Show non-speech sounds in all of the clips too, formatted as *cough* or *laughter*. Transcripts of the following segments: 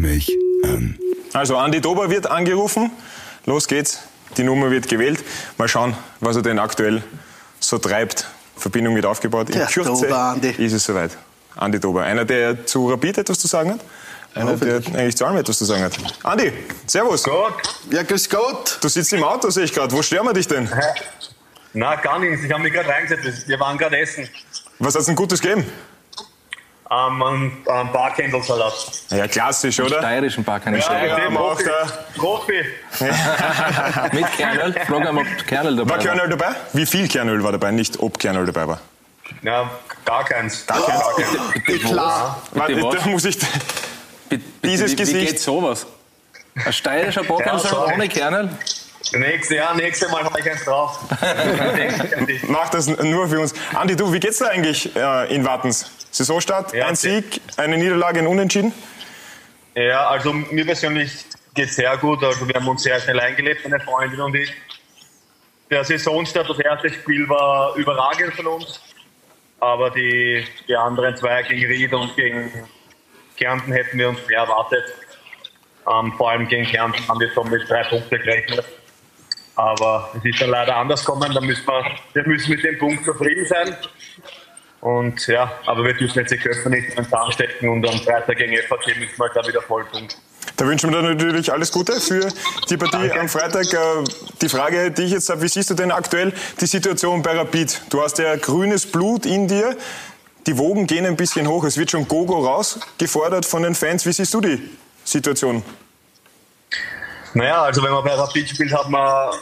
mich an. Also Andi Dober wird angerufen. Los geht's. Die Nummer wird gewählt. Mal schauen, was er denn aktuell so treibt. Verbindung wird aufgebaut. In Der Kürze Dober, Andi. ist es soweit. Andi Dober. Einer, der zu Rapid etwas zu sagen hat. Einer, der eigentlich zu allem etwas zu sagen hat. Andi, servus. Ja, grüß Gott. Du sitzt im Auto, sehe ich gerade. Wo stören wir dich denn? Na, gar nichts. Ich habe mich gerade reingesetzt. Wir waren gerade essen. Was hat's denn Gutes gegeben? Ähm, ein, ein Barkendelsalat. Ja, klassisch, oder? Steirischen Park Ja, wir auch Profi. da. *laughs* Mit Kernöl. Frag einmal, ob Kernöl dabei War Kernöl dabei? Wie viel Kernöl war dabei? Nicht ob Kernöl dabei war. Ja, gar keins. Gar keins. Klar. Warte, Bitte was? da muss ich. Bitte, Dieses wie, Gesicht. Wie geht sowas? Ein steirischer Ja, sorry. ohne Kernöl? Nächste, ja, nächstes Mal habe ich eins drauf. *laughs* Mach das nur für uns. Andi, du, wie geht's dir eigentlich äh, in Wattens? Saisonstart, Ja, ein Sieg, eine Niederlage, ein Unentschieden? ja, also mir persönlich geht es sehr gut. Also wir haben uns sehr schnell eingelebt, meine Freundin und ich. Der Saisonstart, das erste Spiel war überragend von uns. Aber die, die anderen zwei gegen Ried und gegen Kärnten hätten wir uns mehr erwartet. Ähm, vor allem gegen Kärnten haben wir schon mit drei Punkten gerechnet. Aber es ist dann leider anders gekommen. Da müssen wir, wir müssen mit dem Punkt zufrieden sein. Und ja, aber wir dürfen jetzt die Köpfe nicht in den Zahn stecken und am Freitag gegen FAC müssen wir da wieder Vollpunkt. Da wünschen wir dir natürlich alles Gute für die Partie am Freitag. Äh, Die Frage, die ich jetzt habe, wie siehst du denn aktuell die Situation bei Rapid? Du hast ja grünes Blut in dir. Die Wogen gehen ein bisschen hoch. Es wird schon Gogo rausgefordert von den Fans. Wie siehst du die Situation? Naja, also wenn man bei Rapid spielt, hat man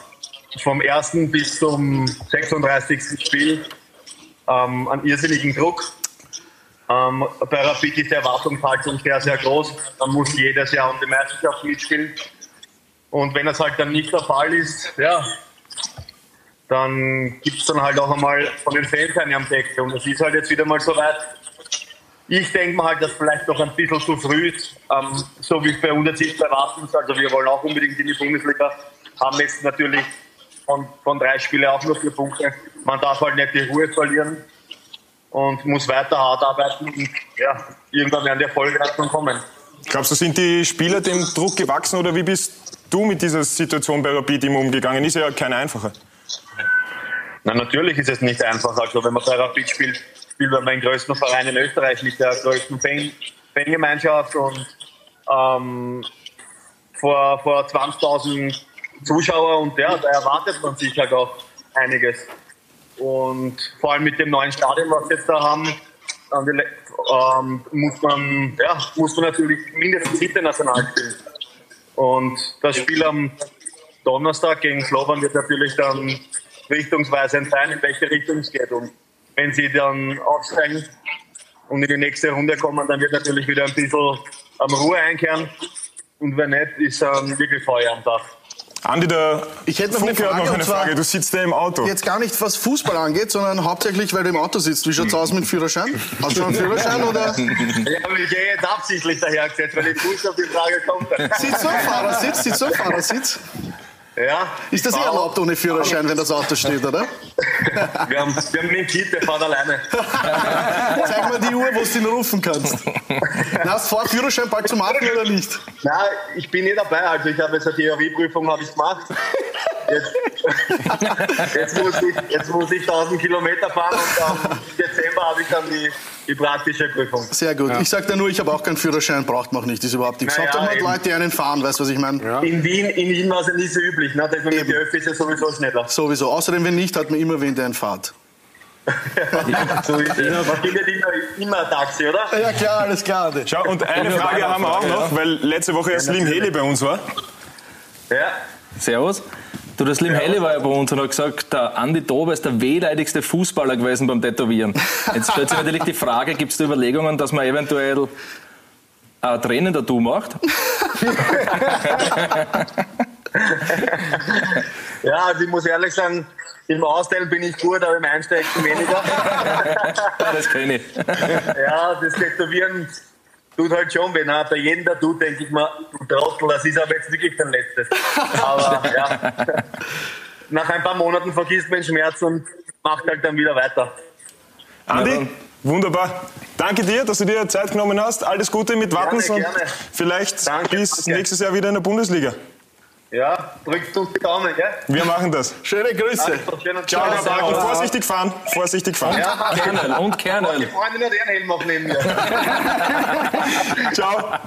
vom ersten bis zum 36. Spiel ähm, einen irrsinnigen Druck. Ähm, bei Rapid ist die Erwartungshaltung sehr, sehr groß. Man muss jedes Jahr um die Meisterschaft mitspielen. Und wenn das halt dann nicht der Fall ist, ja, dann gibt es dann halt auch einmal von den Fans eine am Deckel. Und es ist halt jetzt wieder mal so weit. Ich denke mal halt, dass vielleicht noch ein bisschen zu früh ist, ähm, so wie es bei uns jetzt ist. Also wir wollen auch unbedingt in die Bundesliga, haben jetzt natürlich von, von drei Spielen auch nur vier Punkte. Man darf halt nicht die Ruhe verlieren und muss weiter hart arbeiten. Und ja, irgendwann werden die Erfolge schon kommen. Glaubst du, sind die Spieler dem Druck gewachsen oder wie bist du mit dieser Situation bei Rapid immer umgegangen? Ist ja keine einfache. Na, natürlich ist es nicht einfach. Also, wenn man bei Rapid spielt, spielt man den größten Verein in Österreich mit der größten Fan- Fangemeinschaft und ähm, vor, vor 20.000 Zuschauer und ja, da erwartet man sich halt auch einiges. Und vor allem mit dem neuen Stadion, was wir jetzt da haben, ähm, muss, man, ja, muss man natürlich mindestens international spielen. Und das Spiel am Donnerstag gegen Slovan wird natürlich dann richtungsweisend sein, in welche Richtung es geht. Und wenn sie dann aufsteigen und in die nächste Runde kommen, dann wird natürlich wieder ein bisschen am Ruhe einkehren. Und wenn nicht, ist dann wirklich Feuer am Dach. Andi, der Ich hätte noch eine Funke hat Frage, noch und eine zwar- Frage. Du sitzt ja im Auto. Jetzt gar nicht, was Fußball angeht, sondern hauptsächlich, weil du im Auto sitzt. Wie schaut's aus mit Führerschein? Hast du schon einen Führerschein oder? *laughs* Ich habe mich eh jetzt absichtlich dahergesetzt, weil ich wusste, ob die Frage kommt. Sitzt so im Fahrersitz? Sitzt so im Fahrersitz? Ja, Ist das eh erlaubt ohne Führerschein, wenn das Auto steht, oder? *laughs* wir haben, wir haben einen Kind, der fährt alleine. *laughs* Zeig mal die Uhr, wo du ihn rufen kannst. Na, hast du vor, Führerschein bald zu machen oder nicht? Nein, ich bin nicht dabei. Also ich habe jetzt eine Theorieprüfung habe ich gemacht. Jetzt, *laughs* jetzt, muss ich, jetzt muss ich 1000 Kilometer fahren und am Dezember habe ich dann die, die praktische Prüfung. Sehr gut. Ich sag dir nur, ich habe auch keinen Führerschein, braucht man auch nicht, ist überhaupt nichts. Naja, mal eben. Leute, die einen fahren, weißt du, was ich meine? In Wien, in Wien war es ja nie so üblich. Ne? Das mit Eben. die Öffis ist ja sowieso schneller. Sowieso. Außerdem, wenn nicht, hat man immer wen, der einen fahrt. *laughs* So ist es. Man findet immer, immer ein Taxi, oder? Ja, klar, alles klar. Schau, und eine Frage haben wir auch noch, weil letzte Woche erst Slim Heli bei uns war. Ja. Servus. Du, der Slim Helle war ja bei uns und hat gesagt, der Andi Dober ist der wehleidigste Fußballer gewesen beim Tätowieren. Jetzt stellt sich natürlich die Frage, gibt es da Überlegungen, dass man eventuell ein Training-Tattoo macht? *laughs* ja, also ich muss ehrlich sagen, im Austeilen bin ich gut, aber im Einsteigen weniger. *laughs* Ja, das kenne ich. Ja, das Tätowieren tut halt schon weh. ne? Bei jedem Tattoo denke ich mir, du Trottel, das ist aber jetzt wirklich dein letztes. Aber ja, nach ein paar Monaten vergisst man den Schmerz und macht halt dann wieder weiter. Andi, Wunderbar. Danke dir, dass du dir Zeit genommen hast. Alles Gute mit Wattens Gerne, und vielleicht Danke, bis danke. nächstes Jahr wieder in der Bundesliga. Ja, drückt uns die Daumen, gell? Wir machen das. Schöne Grüße. Also, schönen Ciao. Herr Bark. Und vorsichtig fahren. Vorsichtig fahren. Ja, *laughs* Kernöl und die Kernöl. Freundin hat einen Helm auf neben mir. *laughs* Ciao.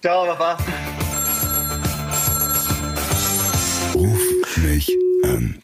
Ciao, Baba. Ruf mich an.